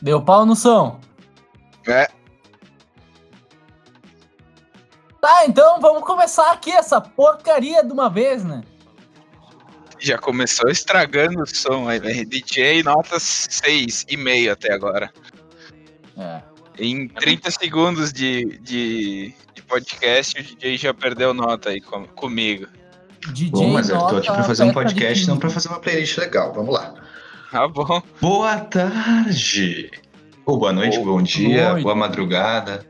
Deu pau no som. É. Tá, então vamos começar aqui essa porcaria de uma vez, né? Já começou estragando o som aí, né? DJ nota 6,5 até agora. É. Em 30 segundos de, de, de podcast, o DJ já perdeu nota aí com, comigo. DJ Bom, mas eu tô aqui pra fazer um podcast, não pra fazer uma playlist legal. Vamos lá. Tá bom. Boa tarde. Ou boa noite, Ou bom dia, noite. boa madrugada.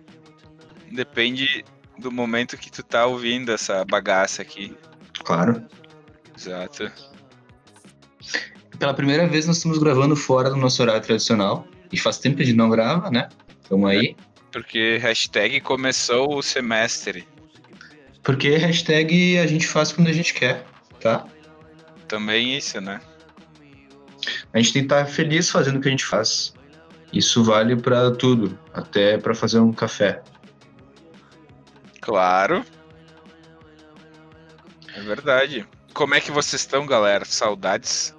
Depende do momento que tu tá ouvindo essa bagaça aqui. Claro. Exato. Pela primeira vez nós estamos gravando fora do nosso horário tradicional. E faz tempo que a gente não grava, né? Tamo aí. Porque hashtag começou o semestre. Porque hashtag a gente faz quando a gente quer, tá? Também isso, né? A gente tem que estar feliz fazendo o que a gente faz. Isso vale pra tudo, até pra fazer um café. Claro. É verdade. Como é que vocês estão, galera? Saudades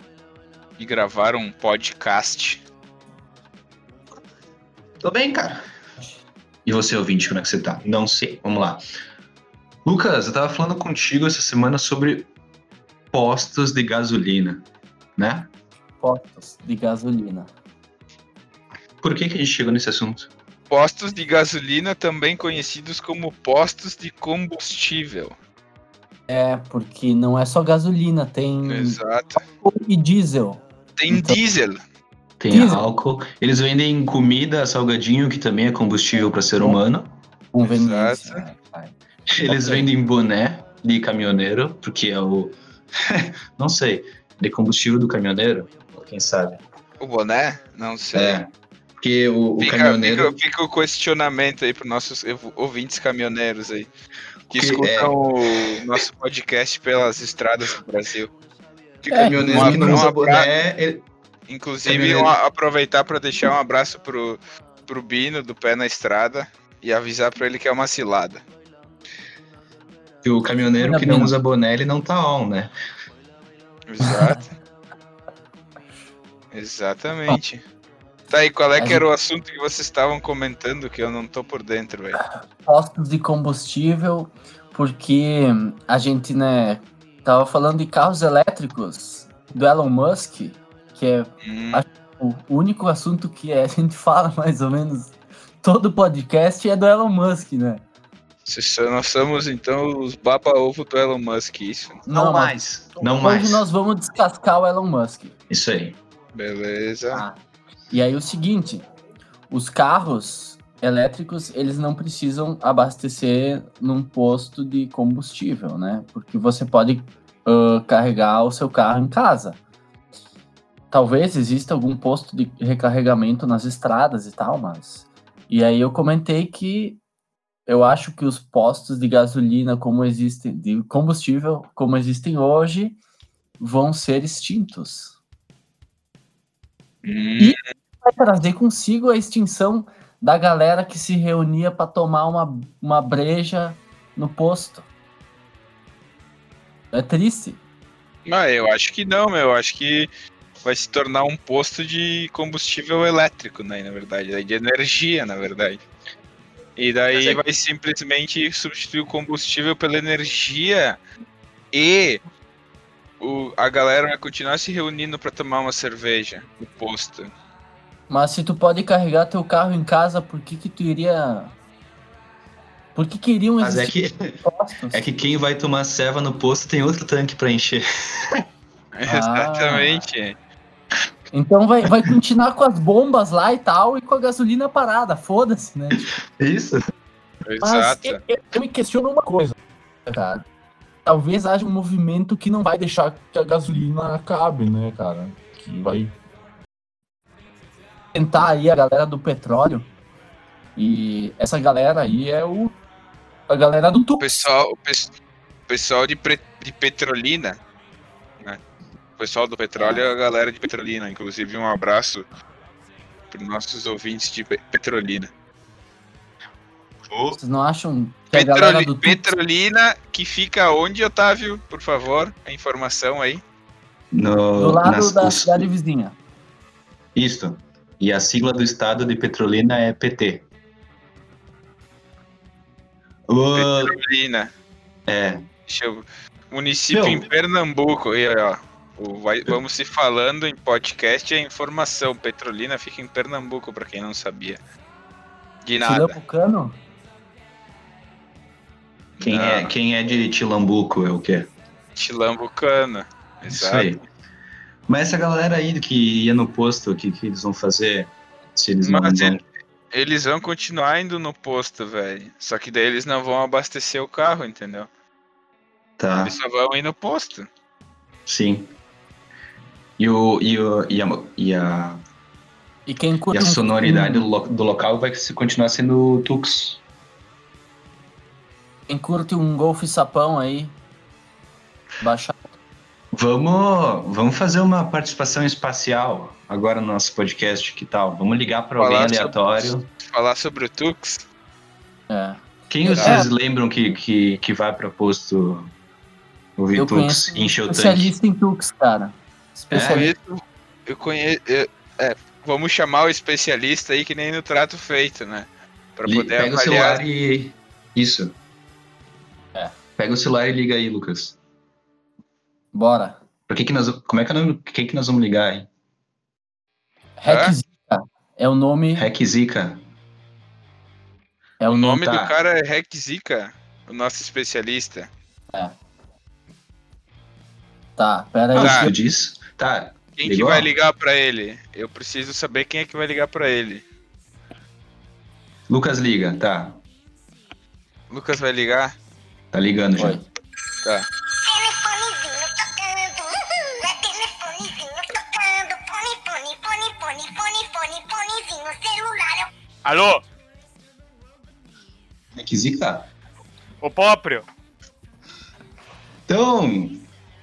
de gravar um podcast. Tô bem, cara. E você, ouvinte, como é que você tá? Não sei. Vamos lá. Lucas, eu tava falando contigo essa semana sobre postos de gasolina, né? Postos de gasolina. Por que, que a gente chegou nesse assunto? Postos de gasolina, também conhecidos como postos de combustível. É, porque não é só gasolina, tem Exato. álcool e diesel. Tem Então- diesel. Tem Diesel. álcool. Eles vendem comida, salgadinho, que também é combustível para ser humano. Conveniência. Exato. né? Eles vendem boné de caminhoneiro, porque é o. Não sei. De combustível do caminhoneiro? Quem sabe? O boné? Não sei. É. Porque o, o Fica, caminhoneiro. fica, fica o questionamento aí para nossos ouvintes caminhoneiros aí. Que Que escutam o nosso podcast pelas estradas do Brasil. Que É, caminhoneiro um que não usa boné. ele- Inclusive, um- aproveitar para deixar um abraço pro, pro Bino do Pé na Estrada e avisar para ele que é uma cilada. que o caminhoneiro que não usa boné, ele não tá on, né? Exato. Exatamente. Tá aí, qual é que era o assunto que vocês estavam comentando que eu não tô por dentro, velho? Postos de combustível, porque a gente, né, tava falando de carros elétricos do Elon Musk, que é Hum, o único assunto que a gente fala mais ou menos todo podcast é do Elon Musk, né? nós somos então os baba-ovo do Elon Musk, isso. Não, mas mais. Não hoje mais. nós vamos descascar o Elon Musk. Isso aí. Beleza. Ah. E aí o seguinte, os carros elétricos, eles não precisam abastecer num posto de combustível, né? Porque você pode ah, carregar o seu carro em casa. Talvez exista algum posto de recarregamento nas estradas e tal, mas... E aí eu comentei que eu acho que os postos de gasolina como existem, de combustível como existem hoje, vão ser extintos Hum, vai trazer consigo a extinção da galera que se reunia para tomar uma, uma breja no posto. É triste. Ah, eu acho que não, meu. Eu acho que vai se tornar um posto de combustível elétrico, né? Na verdade, de energia, na verdade. E daí é- vai simplesmente substituir o combustível pela energia e o, a galera vai continuar se reunindo para tomar uma cerveja no posto. Mas se tu pode carregar teu carro em casa, por que que tu iria... Por que que iriam Mas é existir que, postos? é que quem vai tomar ceva no posto tem outro tanque pra encher. Exatamente. Então vai, vai continuar com as bombas lá e tal, e com a gasolina parada, foda-se, né? Isso. Mas Exato. eu, eu- eu me questiono uma coisa, cara. Talvez haja um movimento que não vai deixar que a gasolina acabe, né, cara? Que vai tentar aí a galera do petróleo. E essa galera aí é o a galera do tubo. pessoal, o pes- o pessoal de, de Petrolina, né? O pessoal do petróleo é a galera de Petrolina. Inclusive, um abraço para nossos ouvintes de Pe- Petrolina. Vocês não acham que a Petroli- do Petrolina, que fica onde, Otávio? Por favor, a informação aí. No, do lado nas- da os- cidade vizinha? Isso. E a sigla do estado de Petrolina é PT. O- Petrolina. é, Deixa eu... Município Meu. em Pernambuco. E, ó, o vai- vamos se falando em podcast é informação. Petrolina fica em Pernambuco, pra quem não sabia. De nada. Tilambucano? Quem, Não. é, quem é de Tilambuco é o quê? Tilambucano. Isso Exato. aí. Mas essa galera aí que ia no posto, o que, que eles vão fazer? Se eles não Mas vão. ele- Eles vão continuar indo no posto, velho. Só que daí eles não vão abastecer o carro, entendeu? Tá, Eles só vão ir no posto. sim. E, o, e, o, e, a, e, a, E quem e a sonoridade um- do, lo- do local vai se- continuar sendo o Tux. Quem curte um Golf Sapão aí, baixa. Vamos, vamos fazer uma participação espacial agora no nosso podcast, que tal? Vamos ligar para alguém Falar sobre- aleatório. Falar sobre o Tux. É. Quem É. vocês lembram que, que, que vai para posto ouvir Eu Tux e encher o tanque? especialista em Tux, cara. Especialista. conheço. Eu conheço. eu- é, vamos chamar o especialista aí que nem no trato feito, né? Pra Li- poder Pega o avaliar. celular e. Isso. É. Pega o celular e liga aí, Lucas. Bora. Pra que que nós, como é que, nós, quem que nós vamos ligar aí? Requisita. É o nome. Requisica. É O nome tá. do cara é Rec Zica, o nosso especialista. Tá, pera aí. Ah, Tá. diz? Tá. Quem que Ligou? vai ligar pra ele? Eu preciso saber quem é que vai ligar pra ele. Lucas liga, tá. Lucas vai ligar? Tá ligando já. Oi. Tá. Telefonezinho tocando, uhul, é telefonezinho tocando, celular. Alô, Requisica? o próprio. Então,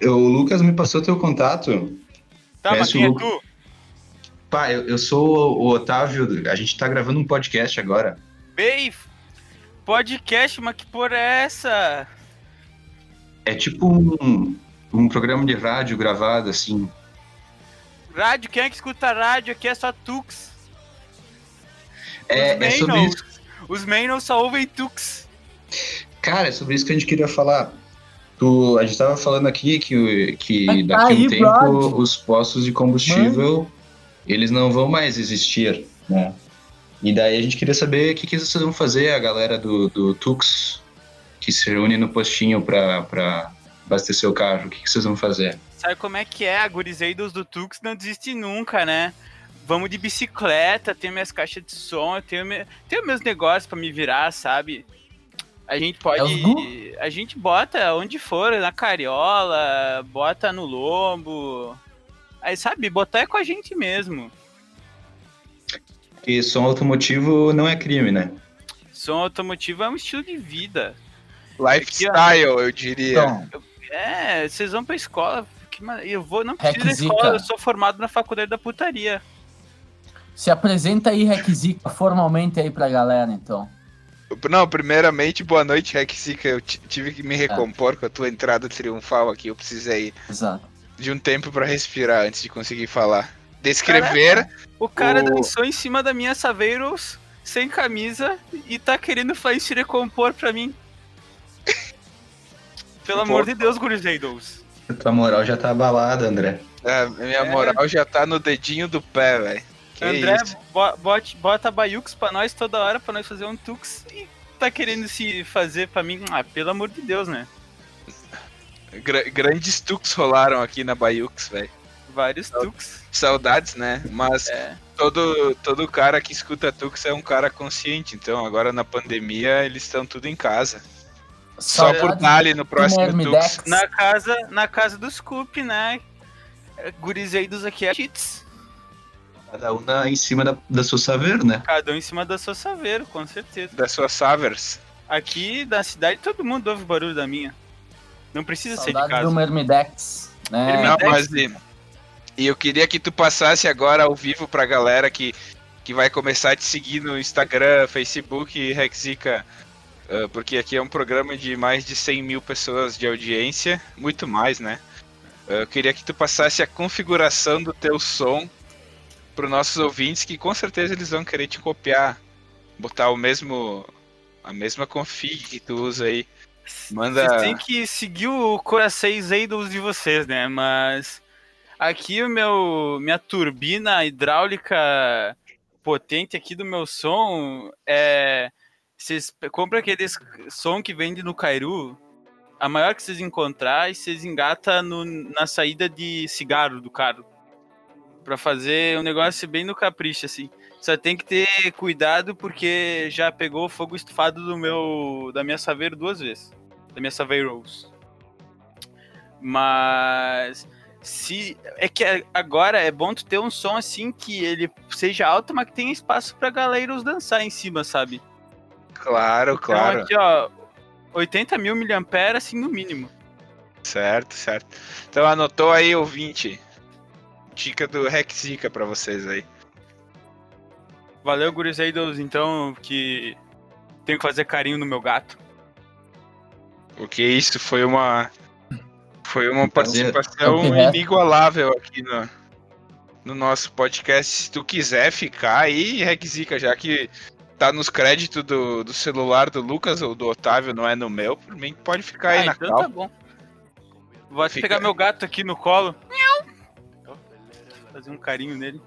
eu- o Lucas me passou teu contato. Tá, mas Conhece quem é tu? Pá, eu, eu sou o Otávio, a gente tá gravando um podcast agora. Bem, podcast, mas que porra é essa? É tipo um, um programa de rádio gravado, assim. Rádio, quem é que escuta rádio? Aqui é só Tux. É, Os é sobre isso. Os Maynolds só ouvem Tux. Cara, é sobre isso que a gente queria falar. Tu, a gente tava falando aqui que, que Mas tá daqui a um aí, tempo brother. os postos de combustível eles não vão mais existir, né? E daí a gente queria saber o que, que vocês vão fazer, a galera do, do Tux, que se reúne no postinho pra, pra abastecer o carro. O que, que vocês vão fazer? Sabe como é que é? A gurizeiros do Tux não desiste nunca, né? Vamos de bicicleta, tenho minhas caixas de som, eu tenho, me... tenho meus negócios pra me virar, sabe? A gente pode. É a gente bota onde for, na cariola, bota no lombo. Aí, sabe, botar é com a gente mesmo. Porque som automotivo não é crime, né? Som automotivo é um estilo de vida. Lifestyle, eu diria. Então, É, vocês vão pra escola. Eu vou, não preciso da escola, eu sou formado na faculdade da putaria. se apresenta aí, Requisita, formalmente aí pra galera, então. Não, primeiramente, boa noite, Rexica. Eu ti- tive que me recompor com a tua entrada triunfal aqui. Eu precisei Exato. de um tempo pra respirar antes de conseguir falar. Descrever. O cara O- dançou em cima da minha Saveiros sem camisa e tá querendo fazer se recompor pra mim. Pelo amor de Deus, gurizeiros. A tua moral já tá abalada, André. A minha É. moral já tá no dedinho do pé, velho. André, isso? bo- bote- bota baiux pra nós toda hora pra nós fazer um tux e tá querendo se fazer pra mim. Ah, pelo amor de Deus, né? Gra- grandes tux rolaram aqui na Bayux, velho. Vários tux. Saudades, né? Mas É. todo, todo cara que escuta Tux é um cara consciente. Então, agora na pandemia, eles estão tudo em casa. Só por Saudades estar ali no próximo. Tux. Na casa, na casa do Scoop, né? Gurizeiros aqui é cheats. Cada um na- em cima da, da sua saber, né? Cada um em cima da sua saveiro, com certeza. Das suas Savers. Aqui da cidade todo mundo ouve barulho da minha. Não precisa ser de Saudades casa. do Mermidex. Né? Não, mas e, eu queria que tu passasse agora ao vivo pra galera que, que vai começar a te seguir no Instagram, Facebook, Rexica. ah, porque aqui é um programa de mais de 100 mil pessoas de audiência, muito mais, né? Ah, Eu queria que tu passasse a configuração do teu som para nossos ouvintes que com certeza eles vão querer te copiar, botar o mesmo a mesma config que tu usa aí. Manda Vocês têm que seguir o coração idols de vocês, né? Mas aqui o meu minha turbina hidráulica potente aqui do meu som é vocês compram aquele som que vende no Cairu, a maior que vocês encontrar e vocês engata no, na saída de cigarro do carro. Pra fazer um negócio bem no capricho, assim. Só tem que ter cuidado porque já pegou fogo estufado do meu da minha Saveiro duas vezes. Da minha Saveiros. Mas se é que agora é bom tu ter um som assim que ele seja alto, mas que tenha espaço pra galera dançar em cima, sabe? Claro, claro. Então aqui, ó, 80 mil miliamperes, assim, no mínimo. Certo, certo. Então anotou aí, ouvinte. Dica do Rexica pra vocês aí. Valeu, gurizeiros, então, que tenho que fazer carinho no meu gato. O que isso foi uma foi uma Um prazer. participação É o que resta. inigualável aqui no, no nosso podcast. Se tu quiser ficar aí, Rexica, já que tá nos créditos do, do celular do Lucas ou do Otávio, não é no meu, por mim pode ficar aí ah, na então cal. tá bom. Vou até Fica- pegar meu gato aqui no colo. Fazer um carinho nele.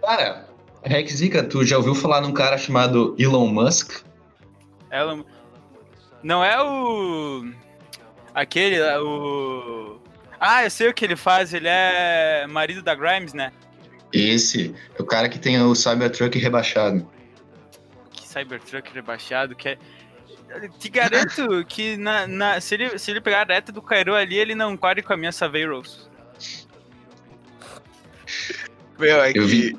Cara, Rex Zika, tu já ouviu falar num cara chamado Elon Musk? Ela. Não é o. Aquele, o. Ah, eu sei o que ele faz, ele é marido da Grimes, né? Esse é o cara que tem o Cybertruck rebaixado. Que Cybertruck rebaixado, que é. Te garanto que na, na- se, ele, se ele pegar a reta do Cairo ali, ele não corre com a minha Saveiros. Meu, é Eu que- vi.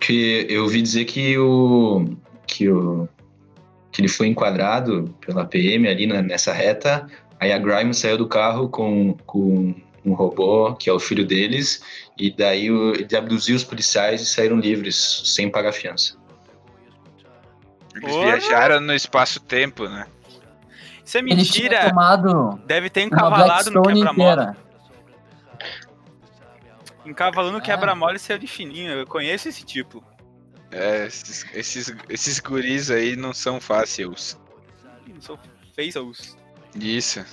Que eu ouvi dizer que o. que o. que ele foi enquadrado pela PM ali na- nessa reta. Aí a Grimes saiu do carro com, com um robô, que é o filho deles, e daí o, ele abduziu os policiais e saíram livres, sem pagar fiança. Eles viajaram no espaço-tempo, né? Isso é mentira. Deve ter encavalado no quebra-mola. Encavalando no quebra-mola e saiu de fininho. Eu conheço esse tipo. É, esses, esses, esses guris aí não são fáceis. Não sou facials. Isso.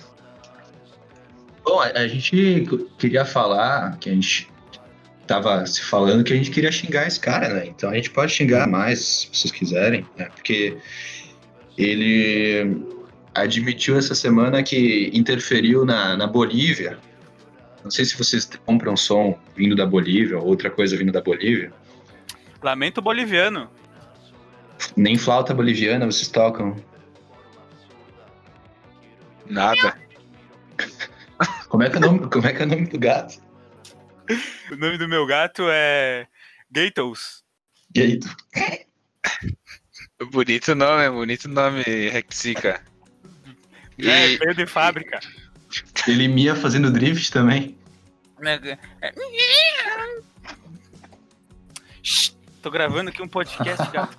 Bom, a, a gente queria falar que a gente tava se falando que a gente queria xingar esse cara, né? Então a gente pode xingar mais, se vocês quiserem, né? Porque ele admitiu essa semana que interferiu na, na Bolívia. Não sei se vocês compram som vindo da Bolívia ou outra coisa vindo da Bolívia. Lamento boliviano. Nem flauta boliviana vocês tocam. Nada. Como é que é o nome, como é, que é o nome do gato? O nome do meu gato é. Gatos. Tu- Bonito nome, bonito nome, Rexica. E- É, veio de fábrica. ele mia fazendo drift também. É- é- Shhh, Tô gravando aqui um podcast, gato.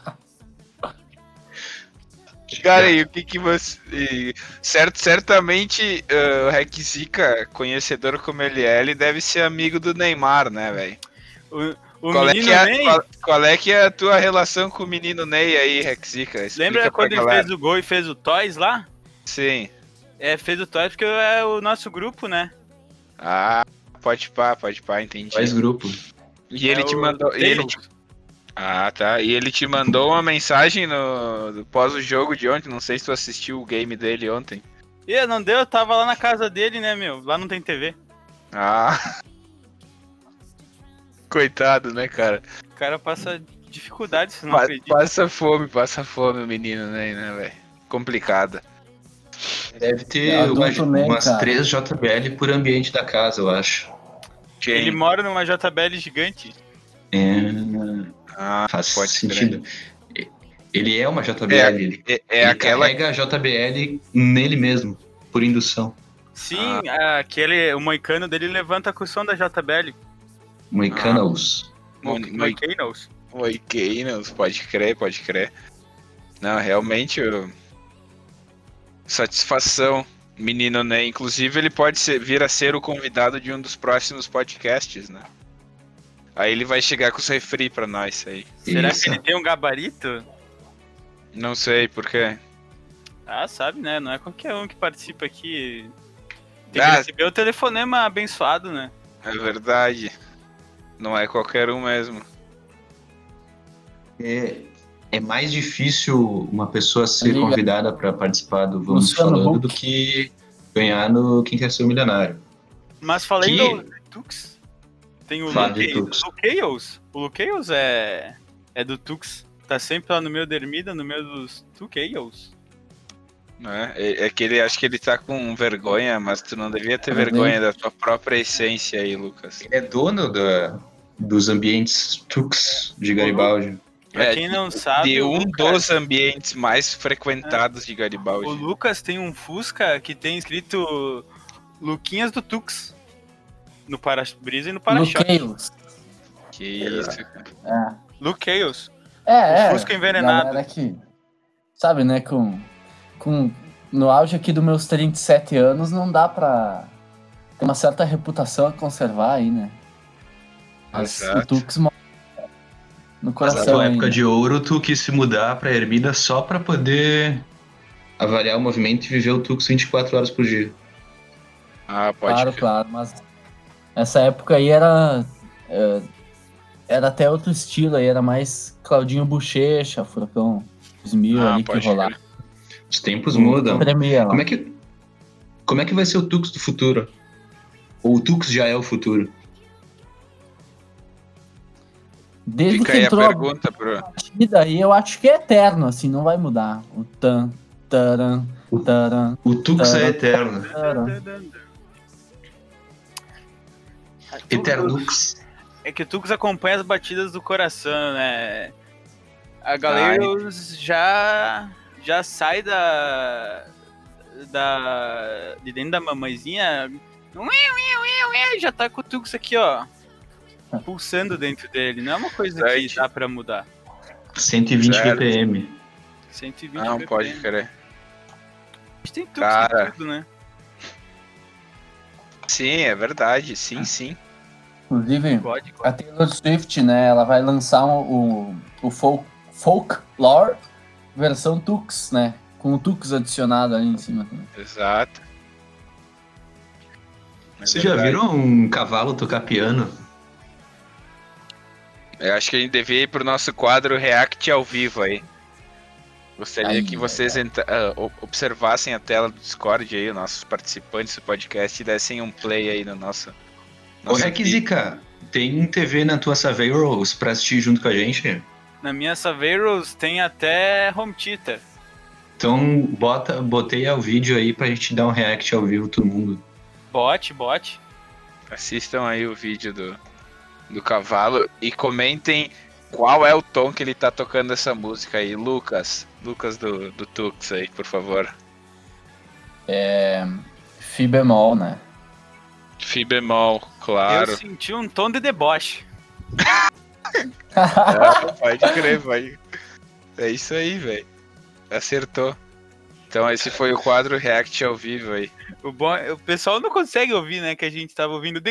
Cara, e o que que você. Certo, certamente ah, o Rexica, conhecedor como ele é, ele deve ser amigo do Neymar, né, velho? O, o Qual, é menino que é, Ney, qual, qual é que é a tua relação com o menino Ney aí, Rexica? Explica lembra quando ele galera. fez o gol e fez o Toys lá? Sim. É, fez o Toys porque é o nosso grupo, né? Ah, pode pá, pode pá, entendi. Faz grupo. E ele É te mandou. E ele te- Ah, tá. E ele te mandou uma mensagem no pós o jogo de ontem. Não sei se tu assistiu o game dele ontem. Ih, não deu, eu tava lá na casa dele, né, meu? Lá não tem TV. Ah. Coitado, né, cara? O cara passa dificuldade, você não Pa- acredita. passa fome, passa fome o menino, né, né, velho? Complicado. Deve ter É umas, né, umas? 3 JBL por ambiente da casa, eu acho. Quem? Ele mora numa JBL gigante. É, Ah, faz pode sentido. Ele é uma JBL. É, ele é, é ele aquela. carrega a JBL nele mesmo, por indução. Sim, aquele, o moicano dele levanta com o som da JBL. Moicanos. Mo- Mo- mo- Moicanos. Moicanos, pode crer, pode crer. Não, realmente, eu... satisfação Menino Ney. Inclusive, ele pode ser- vir a ser o convidado de um dos próximos podcasts, né? Aí ele vai chegar com o refri pra nós aí. Será Isso. que ele tem um gabarito? Não sei por quê. Ah, sabe, né? Não é qualquer um que participa aqui. Tem que Ah. receber o telefonema abençoado, né? É verdade. Não é qualquer um mesmo. É, é mais difícil uma pessoa ser Liga. convidada para participar do Vamos Luciano Falando Huck. do que ganhar no Quem Quer Ser o Milionário. Mas falei Que- do Tux. Tem o Fala. O Lukeils é, é do Tux. Tá sempre lá no meio da Ermida, no meio dos Tukeils. Né? É, é que ele acho que ele tá com vergonha, mas tu não devia ter É vergonha da tua própria essência aí, Lucas. Ele é dono da, dos ambientes Tux de Garibaldi. Pra É, quem não sabe, de um Lucas- dos ambientes mais frequentados de Garibaldi. O Lucas tem um Fusca que tem escrito Luquinhas do Tux. No para-brisa e no para-choque. Luqueiros. Que isso, cara. É. Luqueios. É, O é. Fusca envenenado. Que, sabe, né, com, com... No auge aqui dos meus 37 anos, não dá pra... Tem uma certa reputação a conservar aí, né? Mas Exato. o Tux mora no Na coração tua ainda. época de ouro, tu quis se mudar pra Ermida só pra poder avaliar o movimento e viver o Tux 24 horas por dia. Ah, pode Claro, claro, mas essa época aí era... é, Era até outro estilo aí, era mais Claudinho Bochecha, Furacão 2000 Ah, ali que pode rolava. Os tempos mudam. Tremia lá. Como é que como é que vai ser o Tux do futuro? Ou o Tux já é o futuro? Desde Fica que aí a entrou a pergunta pro. batida aí, eu acho que é eterno, assim, não vai mudar. O tan, taran, taran, O Tux Tá. é eterno. taran. Eternux. É que o Tux acompanha as batidas do coração, né? A galera já já sai da da de dentro da mamãezinha, já tá com o Tux aqui, ó, pulsando dentro dele. Não é uma coisa que Certo. dá pra mudar. 120 Certo. BPM. 120 Não, BPM. pode crer. A gente tem Tux Cara. tudo, né? Sim, é verdade. Sim, sim. Inclusive, Pode. a Taylor Swift, né, ela vai lançar o, o folk, Folklore versão Tux, né? Com o Tux adicionado ali em cima também. Exato. É Vocês já viram um cavalo tocar piano? Eu acho que a gente devia ir pro nosso quadro React ao vivo aí. Gostaria Aí, que vocês o- observassem a tela do Discord aí, os nossos participantes do podcast, e dessem um play aí no nosso. Ô, Requisica, tem TV na tua Saveiros pra assistir junto com a gente? Na minha Saveiros tem até home theater. Então bota, botei o vídeo aí pra gente dar um react ao vivo todo mundo. Bot, bot. Assistam aí o vídeo do, do cavalo e comentem qual é o tom que ele tá tocando essa música aí? Lucas, Lucas do, do Tux aí, por favor. É. Fi bemol, né? Fi bemol, claro. Eu senti um tom de deboche. é, pode crer, vai. É isso aí, velho. Acertou. Então esse foi o quadro React ao vivo aí. O, bom, é, o pessoal não consegue ouvir, né? Que a gente tava ouvindo.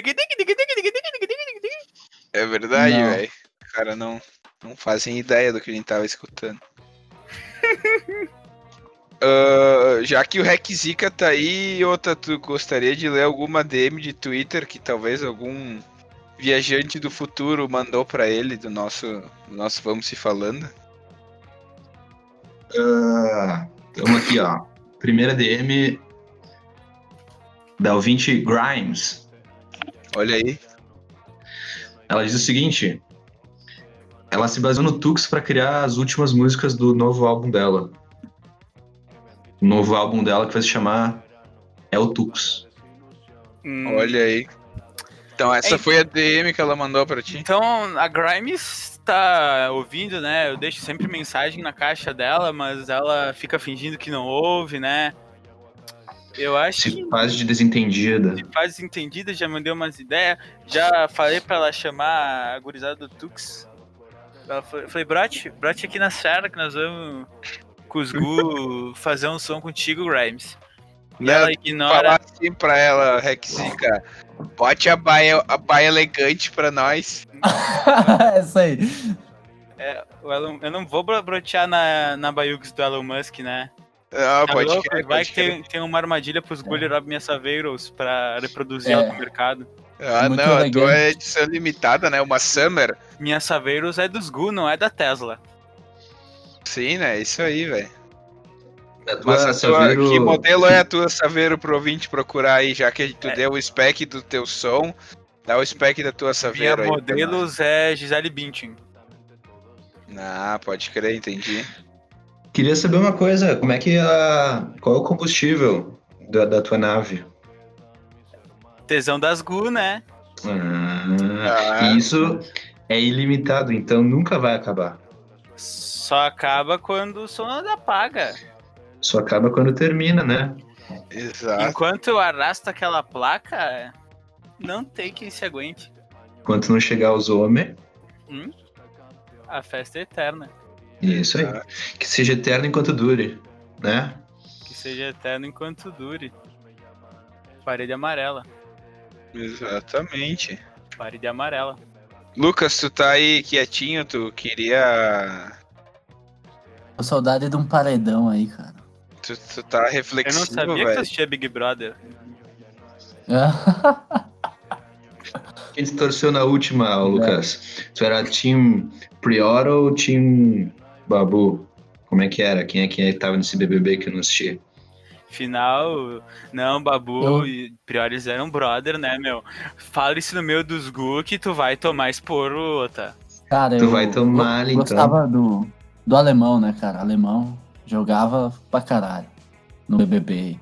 É verdade, velho. Os caras não, não fazem ideia do que a gente tava escutando. Ah, já que o Requisica tá aí, outra, tu gostaria de ler alguma DM de Twitter que talvez algum viajante do futuro mandou pra ele do nosso, do nosso Vamos Se Falando? Tamo aqui, ó. Primeira DM da ouvinte Grimes. Olha aí. Ela diz o seguinte: ela se baseou no Tux pra criar as últimas músicas do novo álbum dela. O novo álbum dela que vai se chamar É o Tux. Hum, Olha aí. Então essa Ei. foi a DM que ela mandou pra ti. Então, a Grimes tá ouvindo, né? Eu deixo sempre mensagem na caixa dela, mas ela fica fingindo que não ouve, né? Eu acho que Se faz de desentendida. se faz entendida, já mandei umas ideias. Já falei pra ela chamar a gurizada do Tux. Ela falei, falei brote, brote aqui na serra que nós vamos com os Gu fazer um som contigo, Grimes. E ela Falar ignora. assim pra ela, Rexica. Bote a baia, a baia elegante pra nós. Essa aí. É, o Elon- eu não vou bro- brotear na, na Bayux do Elon Musk, né? Ah, Tá pode louco? crer, Vai pode que tem, tem uma armadilha pros Gulli Rob Minha Saveiros pra reproduzir É. ela no mercado. Ah, Muito não, a elegante. tua é edição limitada, né? Uma Summer. Minha Saveiros é dos Gu, não é da Tesla. Sim, né? Isso aí, velho. A Mas a tua, Saveiro- que modelo é a tua Saveiro pro ouvinte procurar aí, já que tu É. deu o spec do teu som, dá o spec da tua Minha Saveiro aí. pra modelos é Gisele Bündchen. Ah, pode crer, entendi. Queria saber uma coisa, como é que a. Qual é o combustível da, da tua nave? Tesão das Gu, né? Ah, isso é ilimitado, então nunca vai acabar. Só acaba quando o som apaga. Só acaba quando termina, né? Exato. Enquanto eu arrasto aquela placa, não tem quem se aguente. Enquanto não chegar os homens. A festa é eterna. Isso aí. Que seja eterno enquanto dure, né? Que seja eterno enquanto dure. Parede amarela. Exatamente. Parede amarela. Lucas, tu tá aí quietinho, tu queria. Tô saudade de um paredão aí, cara. Tu, tu tá Eu não reflexivo, sabia que tu velho. assistia Big Brother. Quem te torceu na última, ô, Lucas? Tu era Team Prior ou Team Babu? Como é que era? Quem é que tava nesse BBB que eu não assisti? Final, não, Babu Eu- e Priores eram brother, né, meu? Fala isso no meio dos Gu que tu vai tomar esporro, tá? Cara, Tu eu vai tomar ali, eu então. gostava do, do alemão, né, cara? Alemão jogava pra caralho no BBB.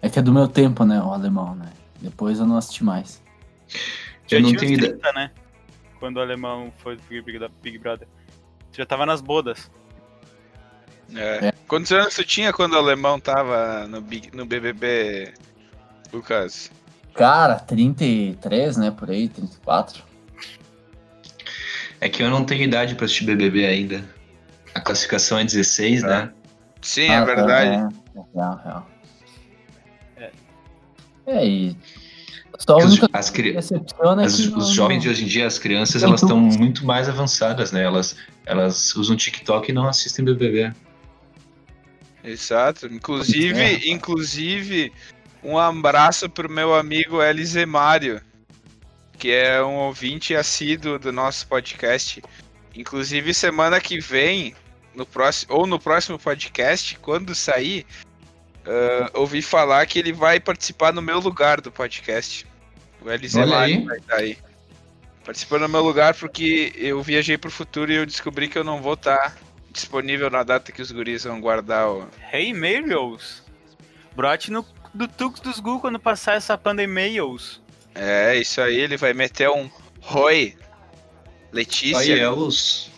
É que é do meu tempo, né, o alemão, né? Depois eu não assisti mais. Eu não tinha tenho uns ideia. 30, né? Quando o alemão foi do Big, Big, Big Brother. Tu já tava nas bodas. É. Quantos anos tu tinha quando o alemão tava no, Big- no BBB, Lucas? Cara, 33, né, por aí, 34. É que eu não tenho idade pra assistir BBB ainda. A classificação é 16, né? Sim, Ah, é verdade. É, é real, real. É. É, e só os, as cri- decepção é as- que os não- jovens de hoje em dia, as crianças, elas estão muito mais avançadas, né? Elas, elas usam TikTok e não assistem BBB. Exato. Inclusive, É. inclusive, um abraço pro meu amigo Elise Mário, que é um ouvinte assíduo do nosso podcast. Inclusive, semana que vem, no próximo, ou no próximo podcast, quando sair, ah, ouvi falar que ele vai participar no meu lugar do podcast. O Elise Olha Mário aí. vai estar aí. Participando no meu lugar porque eu viajei pro futuro e eu descobri que eu não vou estar disponível na data que os guris vão guardar o, Hey, Marios! Brote no do Tux dos Gu quando passar essa pandemias. É, isso aí, ele vai meter um Roy. Letícia. Aí é os.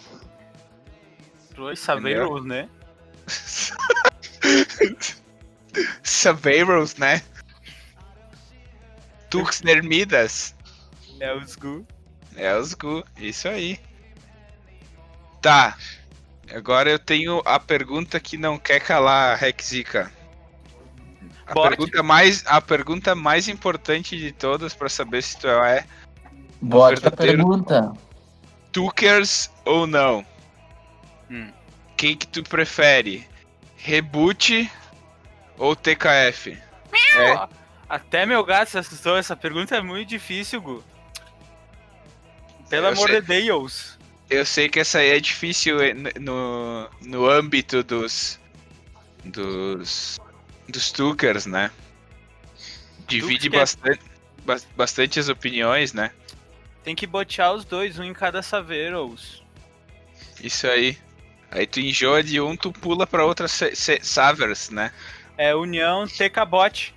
Oi, Saveiros, né? Saveiros, né? Tux Nermidas. É os Gu. É os Gu, isso aí. Tá. Agora eu tenho a pergunta que não quer calar, Rexica. A pergunta, mais, a pergunta mais importante de todas pra saber se tu é Bote a pergunta. Tukers ou não? Hum. Quem que tu prefere? Reboot ou TKF? É, Até meu gato se assustou. Essa pergunta é muito difícil, Gu. Pelo Eu amor sei. de Deus. Eu sei que essa aí é difícil eh, no, no âmbito dos. dos. dos Tukers, né? Divide bastante, bas- bastante as opiniões, né? Tem que botear os dois, um em cada Saveiros. Isso aí. Aí tu enjoa de um, tu pula pra outra Savers, né? É União TK-Bot.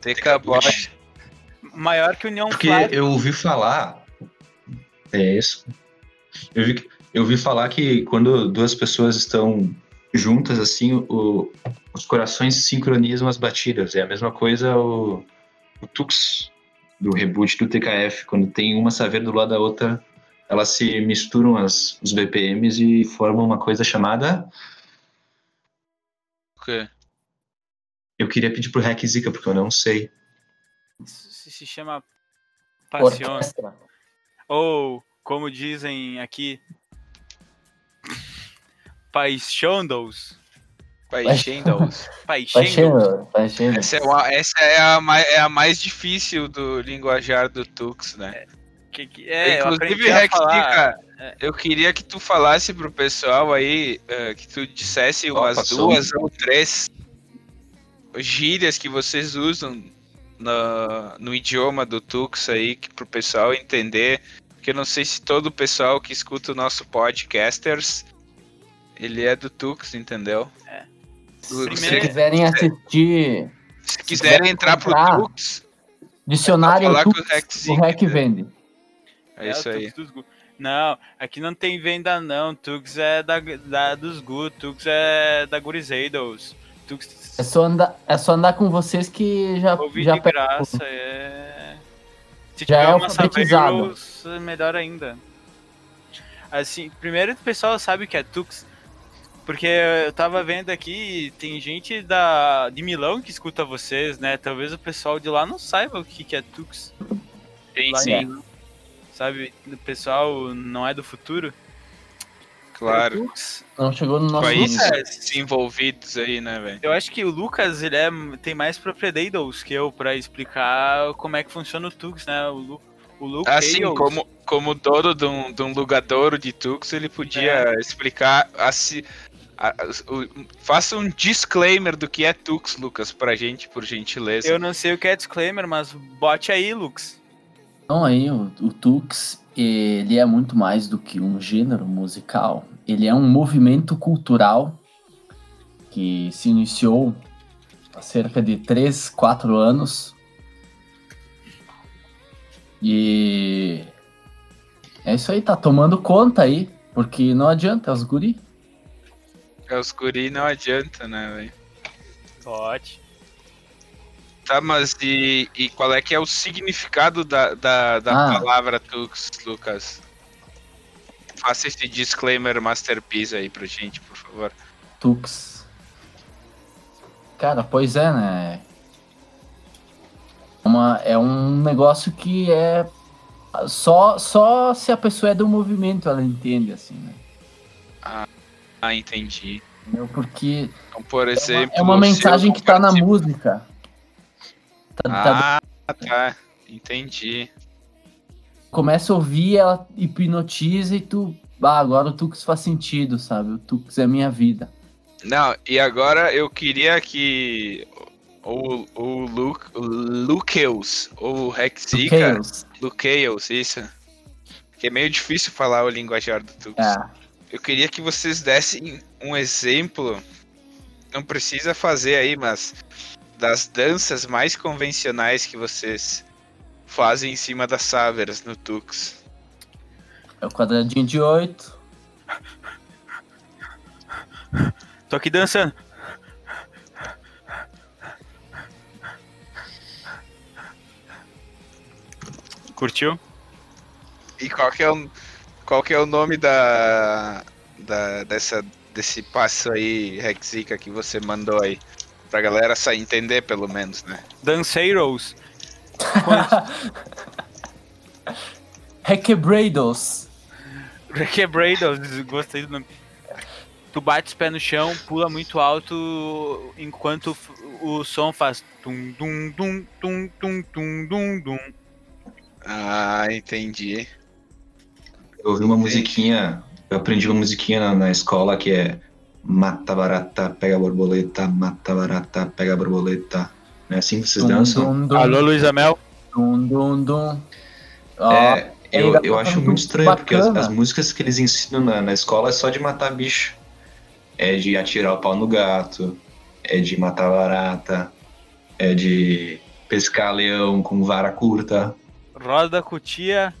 TK bot. Maior que União Porque Fly. eu ouvi falar. É isso. Eu, vi, eu ouvi falar que quando duas pessoas estão juntas, assim, o- os corações sincronizam as batidas. É a mesma coisa o, o Tux do reboot do TKF. Quando tem uma saveira do lado da outra, elas se misturam as, os BPMs e formam uma coisa chamada. O quê? Eu queria pedir pro Hack Zika, porque eu não sei. Isso se se chama Passion. Orquestra. Ou, como dizem aqui, Paixondos. Paixendos. Paixendos. Essa, é, uma- essa é, a mais, é a mais difícil do linguajar do Tux, né? Que, que, é, eu Inclusive, Rex falar. É. eu queria que tu falasse pro pessoal aí, eh, que tu dissesse Ó, umas duas ou três gírias que vocês usam no, no idioma do Tux aí, que, pro pessoal entender. Porque eu não sei se todo o pessoal que escuta o nosso podcasters, ele é do Tux, entendeu? Se Primeiro- quiserem assistir Se quiserem entrar pro Tux, dicionário, falar o com o Tux, Rex o Rec né? vende. é isso o aí. Tux. Não, aqui não tem venda não. Tux é da, da dos Gu, Tux é da Gurizeidos. Tux É só andar, é só andar com vocês que já, ouvi já de graça, é... Se Já tiver é uma alfabetizado. Heroes, melhor ainda. Assim, primeiro o pessoal sabe o que é Tux, porque eu tava vendo aqui, tem gente da, de Milão que escuta vocês, né? Talvez o pessoal de lá não saiba o que, que é Tux. Sim, Lá sim. Sabe, o pessoal não é do futuro. Claro. Não chegou no nosso Países. Lucas. desenvolvidos aí, né, velho? eu acho que o Lucas, ele é, tem mais propriedades que eu pra explicar como é que funciona o Tux, né? O, Lu, o Luke Assim, Hales. como, como dono de um, de um lugadouro de Tux, ele podia explicar. Assim, a- a- o- faça um disclaimer do que é Tux, Lucas, pra gente, por gentileza. Eu não sei o que é disclaimer, mas bote aí, Lux. Então aí, o, o Tux, ele é muito mais do que um gênero musical. Ele é um movimento cultural que se iniciou há cerca de 3, 4 anos. E é isso aí, tá tomando conta aí, porque não adianta, é os guri. É, Os guri não adianta, né, velho? Bote. Tá, mas e, e qual é que é o significado da, da, da Ah. palavra Tux, Lucas? Faça esse disclaimer masterpiece aí pra gente, por favor. Tux. Cara, pois é, né? Uma, é um negócio que é só, só se a pessoa é do movimento ela entende, assim, né? Ah, entendi. Entendeu? Porque Então, por é uma, exemplo. é uma se eu mensagem que tá na música. Tá- tá- Ah, tá. Entendi. começa a ouvir, ela hipnotiza e tu. Ah, agora o Tux faz sentido, sabe? O Tux é minha vida. Não, e agora eu queria que o, o, Luke, Lukeus, ou o Rexica. Lukeus, isso. Que é meio difícil falar o linguajar do Tux. É. Eu queria que vocês dessem um exemplo, não precisa fazer aí, mas das danças mais convencionais que vocês fazem em cima das Savers no Tux. É o quadradinho de oito. Tô aqui dançando. Curtiu? E qual que é o, qual que é o nome da, da dessa desse passo aí, Rexica, que você mandou aí? Pra galera sair entender pelo menos, né? Danceiros. Requebrados. Requebrados, gostei do nome. Tu bate os pés no chão, pula muito alto enquanto o som faz tum dum dum tum tum tum dum dum. Ah, entendi. Eu ouvi uma musiquinha, eu aprendi uma musiquinha na, na escola que é Mata barata, pega borboleta, mata barata, pega borboleta. Não é assim que vocês Dum, dançam? dum, dum, Alô, Luísa Mel? dum, dum, dum. Ó, É, eu, eu acho muito estranho, porque as, bacana. as músicas que eles ensinam na, na escola é só de matar bicho. É de atirar o pau no gato, é de matar barata, é de pescar leão com vara curta. Roda cutia.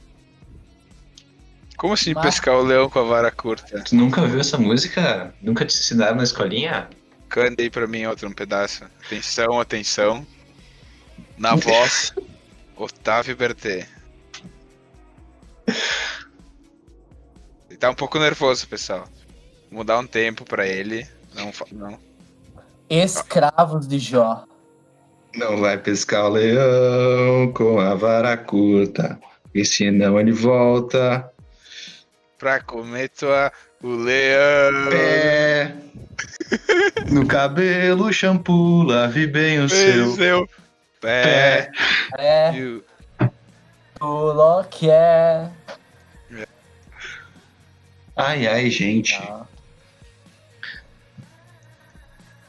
Como assim Mas- pescar o leão com a vara curta? Tu nunca viu essa música? Nunca te ensinaram na escolinha? Canta aí pra mim outro um pedaço. Atenção, atenção. Na voz, Otávio Bertê. Ele tá um pouco nervoso, pessoal. Vou dar um tempo pra ele. Não, não. Escravos de Jó. Não vai pescar o leão com a vara curta, e senão ele volta. Pra comer tua, o leão. Pé. No cabelo, shampoo, lave bem o seu Seu pé. pé. É, o- lo quer. Ai, ai, gente. Tá.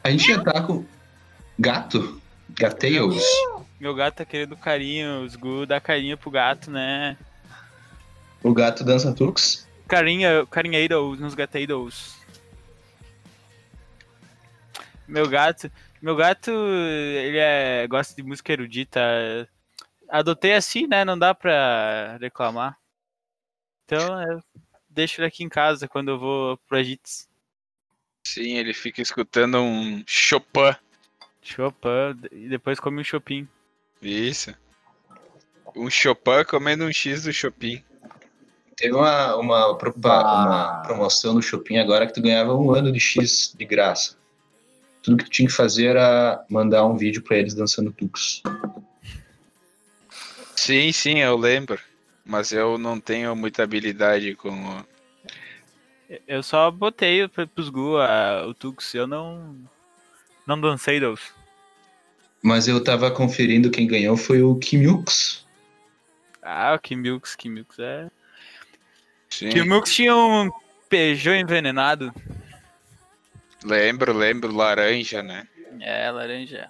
A gente já tá com gato? Gatails. Meu gato tá querendo carinho, os Gu dá carinho pro gato, né? O gato dança tux. Carinha, carinheiros nos gateiros. Meu gato, meu gato, ele é, gosta de música erudita. Adotei assim, né? Não dá pra reclamar. Então, eu deixo ele aqui em casa quando eu vou pro Agits. Sim, ele fica escutando um Chopin. Chopin, e depois come um Chopin. Isso. Um Chopin comendo um X do Chopin. Teve uma, uma, propa- Ah. uma promoção no Shopping agora que tu ganhava um ano de X de graça. Tudo que tu tinha que fazer era mandar um vídeo pra eles dançando tux. Sim, sim, eu lembro. Mas eu não tenho muita habilidade com. Eu só botei pros Gu a- o Tux, eu não. Não dancei dos. Mas eu tava conferindo quem ganhou foi o Kimux. Ah, o Kimilks, Kimilks é. Sim, Kimilks tinha um Peugeot envenenado. lembro, lembro, laranja, né? É, laranja.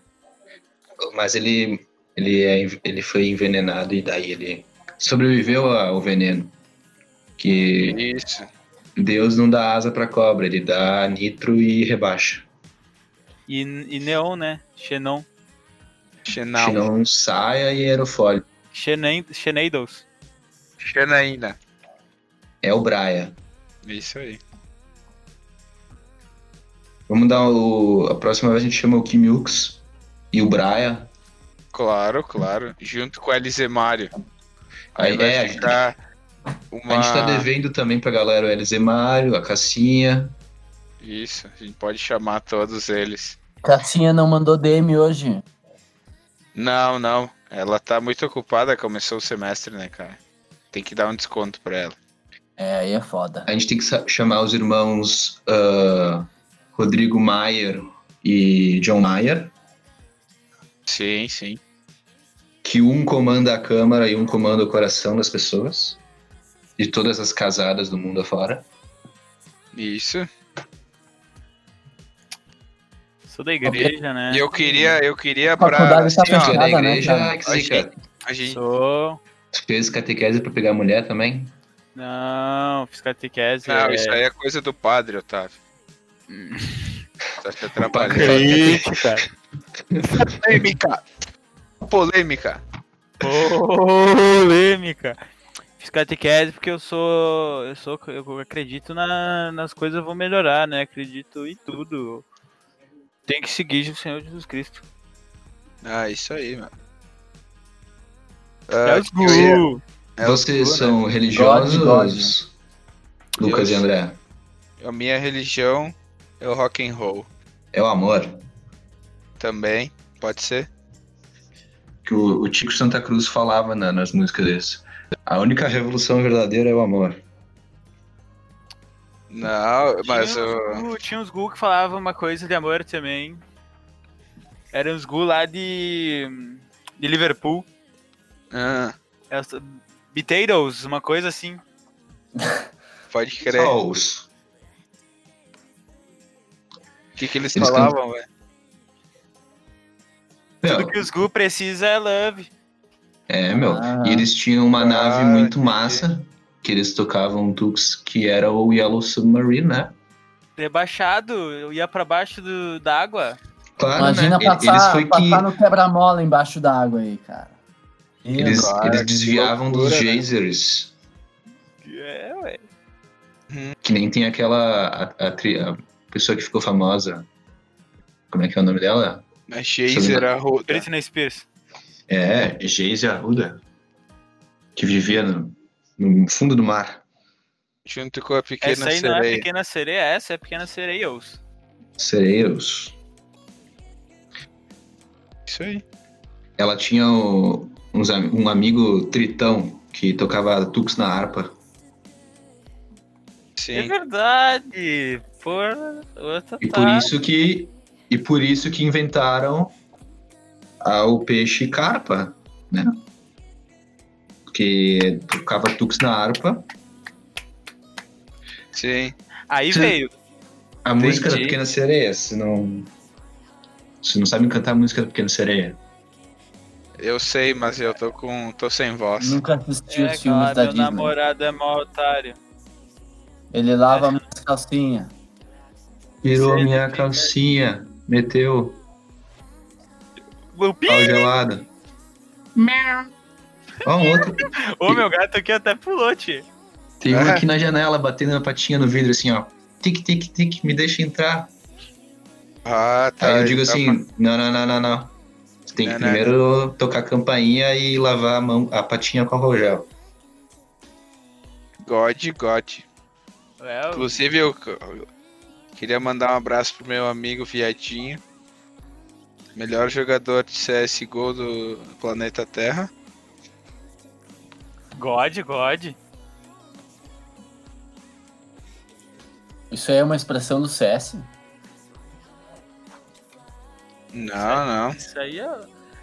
Mas ele, ele, é, ele foi envenenado e daí ele sobreviveu ao veneno. Que Isso. Deus não dá asa pra cobra, ele dá nitro e rebaixa. E, e Neon, né? Xenon. Xenal. Se não saia e aerofólio. Xeneidos. Xenaína. É o Braia. Isso aí. Vamos dar o. A próxima vez a gente chama o Kimux e o Braia. Claro, claro. Junto com o LZ Mário. Aí Aí, vai é, a gente, ficar a uma. gente tá devendo também pra galera o LZ Mário, a Cassinha. Isso, a gente pode chamar todos eles. Cassinha não mandou DM hoje. Não, não. Ela tá muito ocupada, começou o semestre, né, cara? Tem que dar um desconto pra ela. É, aí é foda. A gente tem que chamar os irmãos ah, Rodrigo Maier e John Maier, Sim, sim. que um comanda a câmara e um comanda o coração das pessoas. De todas as casadas do mundo afora. Isso. Sou da igreja, né? E eu queria, eu queria A pra. tá assim, ó, da né, igreja, cara? que zica. a gente, Sou. Tu fez catequese pra pegar mulher também? Não, fiz catequese. Não, é... isso aí é coisa do padre, Otávio. Tá te atrapalhando. Crítica. Polêmica! Polêmica! Polêmica. Fiz catequese porque eu sou. Eu sou. Eu acredito na, nas coisas vão melhorar, né? Acredito em tudo. Tem que seguir o Senhor Jesus Cristo. Ah, isso aí, mano. É eu ia- É Vocês né? são religiosos, God, Lucas Eu e André? A minha religião é o rock and roll. É o amor. Também, pode ser? Que o, o Tico Santa Cruz falava na- nas músicas desse. A única revolução verdadeira é o amor. Não, mas tinha, o. uns Gu, tinha uns Gu que falavam uma coisa de amor também. Eram os Gu lá de. de Liverpool. Ah, Essa- Potatoes, uma coisa assim. pode crer. Os. O que, que eles, Eles falavam, velho? Tudo que os Gu precisa é love. é, meu. Ah. E eles tinham uma Ah, nave muito massa, que eles tocavam tux, que era o Yellow Submarine, né? Rebaixado, eu ia pra baixo do, da água. Claro, Imagina né? passar, eles foi que passar no quebra-mola embaixo d'água aí, cara. Eles, Cara, eles desviavam dos loucura, né? geysers. É, ué. Que nem tem aquela a, a a pessoa que ficou famosa. Como é que é o nome dela? A Chaser Arruda. Britney Spears. É, Geise Arruda. Que vivia no, no fundo do mar. Junto com a pequena Essa aí não é sereia. pequena sereia, essa é pequena sereios. Sereiros. Isso aí. Ela tinha o- uns um amigo tritão que tocava tux na harpa. É Sim. verdade. Por outra E por isso que e por isso que inventaram a- o peixe carpa, né? Porque tocava tux na harpa. Sim. Aí Sim. veio. A música da Entendi. Pequena Sereia, se não se não sabe cantar a música da Pequena Sereia. Eu sei, mas eu tô com. tô sem voz. Nunca assisti É, os filmes cara, da meu Disney. namorado é mó otário. Ele lava minhas calcinhas. Virou Sei, minha calcinha, meteu O gelado. Ó, um outro. Ô, meu gato aqui até pulou, tio. Tem um É. aqui na janela, batendo a patinha no vidro, assim, ó. Tic, tic, tic, me deixa entrar. Ah, tá. Aí eu digo tá assim, não, não, não, não, não. Você tem que Não, não. primeiro tocar a campainha e lavar a, mão, a patinha com álcool gel. God, God. É, o- Inclusive, eu eu queria mandar um abraço pro meu amigo Viadinho. Melhor jogador de CSGO do planeta Terra. God, God. Isso aí é uma expressão do CS? Não, não. Isso aí é,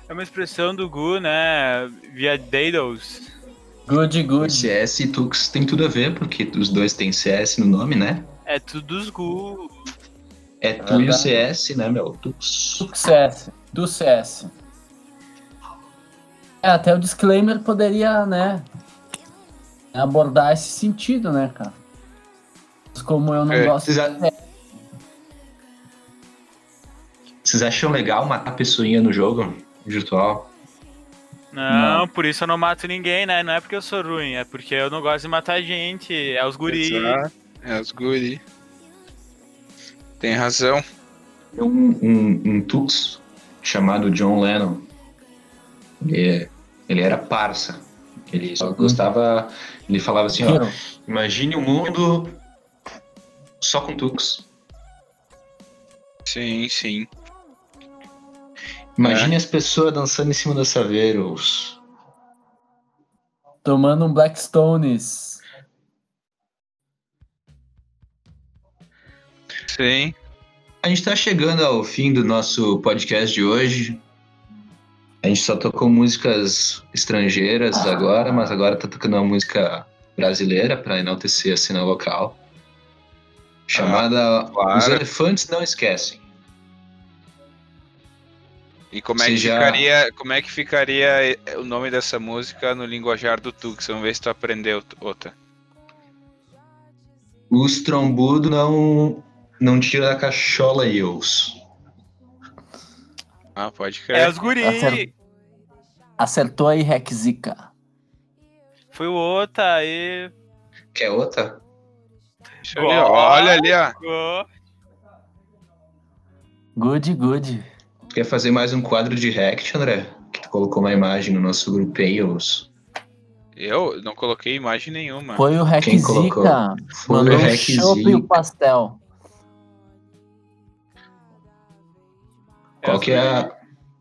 é uma expressão do Gu, né? Via Dados. Good, good. CS e Tux tem tudo a ver, porque os dois têm CS no nome, né? É tudo dos Gu. É tu e o. CS, né, meu? Tux. Do CS. Do CS. É, até o disclaimer poderia, né? Abordar esse sentido, né, cara? Mas Como eu não É, gosto. Vocês, a- Vocês acham legal matar a pessoinha no jogo virtual? Não, Não. por isso eu não mato ninguém, né? Não é porque eu sou ruim, é porque eu não gosto de matar gente. É os guri. Exato. É os guri. Tem razão. Tem um, um, um Tux chamado John Lennon. Ele, ele era parça. Ele só gostava. Ele falava assim: ó, Hero. imagine um mundo só com Tux. Sim, sim. Imagine as pessoas dançando em cima das saveiros. Tomando um Blackstones. Sim. A gente tá chegando ao fim do nosso podcast de hoje. A gente só tocou músicas estrangeiras agora, mas agora tá tocando uma música brasileira para enaltecer a cena local. Chamada claro. Os Elefantes Não Esquecem. E como é, que já- ficaria, como é que ficaria eh, o nome dessa música no linguajar do Tux? Vamos ver se tu aprendeu outra. Os trombudos não, não tira da cachola eus. Ah, pode É crer. os guri. Acer- Acertou aí, Rexica. Foi o Ota aí. Quer outra? Deixa eu ver, ó. Olha ali, ó. Go. Good, good. Tu quer fazer mais um quadro de React, André? Que tu colocou uma imagem no nosso grupo Eus. Eu não coloquei imagem nenhuma. Foi o Quem colocou? Rexica. Foi Mandou o o chopp e o pastel. Qual que é a,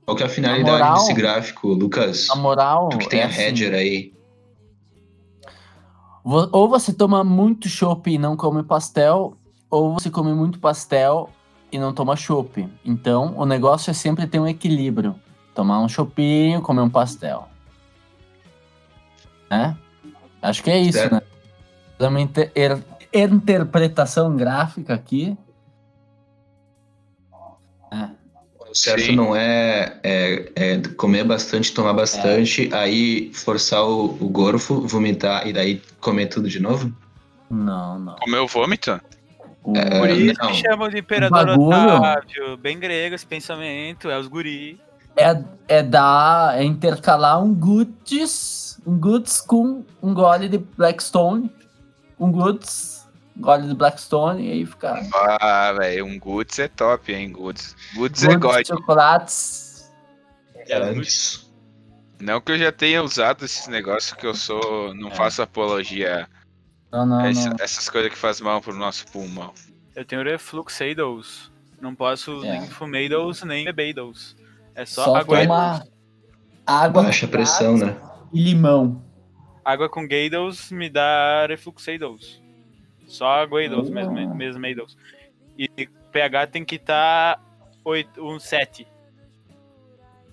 qual que é a finalidade moral- desse gráfico, Lucas? A moral. Tu que tem é a assim, header aí. Ou você toma muito chopp e não come pastel, ou você come muito pastel e não toma chopp. Então, o negócio é sempre ter um equilíbrio. Tomar um chopinho, comer um pastel. Né? Acho que é isso, Certo. né? Dá Uma inter- er- interpretação gráfica aqui. É. O certo Sim. não é, é, é comer bastante, tomar bastante, aí forçar o, o gorfo, vomitar e daí comer tudo de novo? Não, não. Comeu vômito? É, Por isso não. que chamam de Imperador bagulho- Otávio. Bem grego esse pensamento. É os guri. é, é dar, é intercalar um goods, um goods com um gole de Blackstone, um goods, gole de Blackstone e aí fica Ah, velho, um Goods é top, hein? Goods. Goods é goods, God. chocolates. Antes. Não que eu já tenha usado esses negócios que eu sou. Não É. faço apologia Não, não, não. essas coisas que fazem mal pro nosso pulmão. Eu tenho refluxados. Não posso É. nem fumados nem bebedos. É só, Só água, toma água Baixa pressão, né? e limão. água com Gaydels me dá refluxeidos. Só Gaydels Ah. mesmo, mesmo Maydels. E pH tem que estar um 7.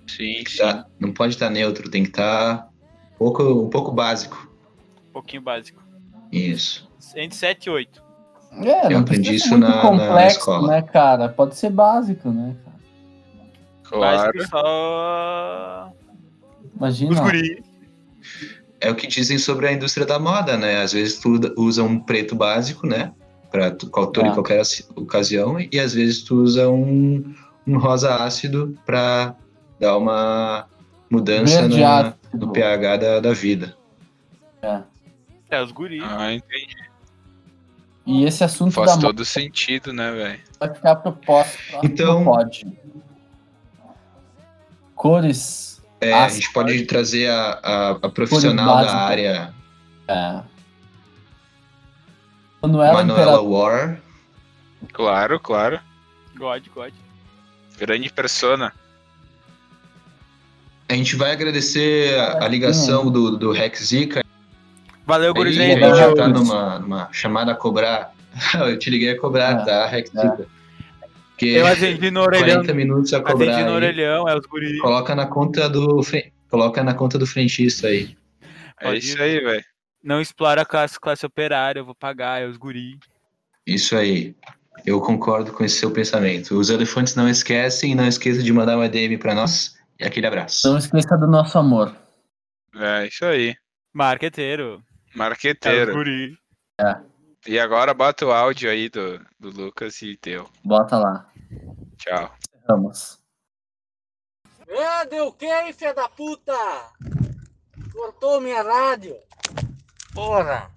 Sim, sim. Tá, não pode estar neutro, tem que estar um pouco, um pouco básico. Um pouquinho básico. Isso. Entre 7 e 8. É, Eu não aprendi isso na- na complexo, escola. né, cara? Pode ser básico, né, cara? Claro. Básico só. Imagina. Os ó. guri. É o que dizem sobre a indústria da moda, né? Às vezes tu usa um preto básico, né? Pra tu- qualquer, Tá. em qualquer ocasião, e às vezes tu usa um, um rosa ácido pra dar uma mudança na- no pH da, da vida. É, os guri. Ah, entendi. E esse assunto Faz da todo sentido, né, velho? vai ficar proposto próximo Então- pode. Cores. É, a gente pode trazer a, a, a profissional da área, É. Manuela Manuela. War. Claro, claro. God, God. Grande persona. A gente vai agradecer a, a ligação do, do Rex Zika. Valeu, gurizada. a gente tá Guris. numa, numa chamada a cobrar. Eu te liguei a cobrar, É, tá, Rex é. Zika? Porque Eu atendi no orelhão. 40 minutos a cobrar. Atendi no aí. orelhão, é os guri. Coloca na conta do coloca na conta do frentista aí. É Pode isso aí, velho. Não explora a classe, classe operária, eu vou pagar, é os guri. Isso aí. Eu concordo com esse seu pensamento. Os elefantes não esquecem, não esqueça de mandar uma DM pra nós e aquele abraço. Não esqueça do nosso amor. É isso aí. Marqueteiro. É Marqueteiro. guri. E agora bota o áudio aí do, do Lucas e teu. Bota lá. Tchau. Vamos. É, deu quem, filha da puta? Cortou minha rádio. Porra.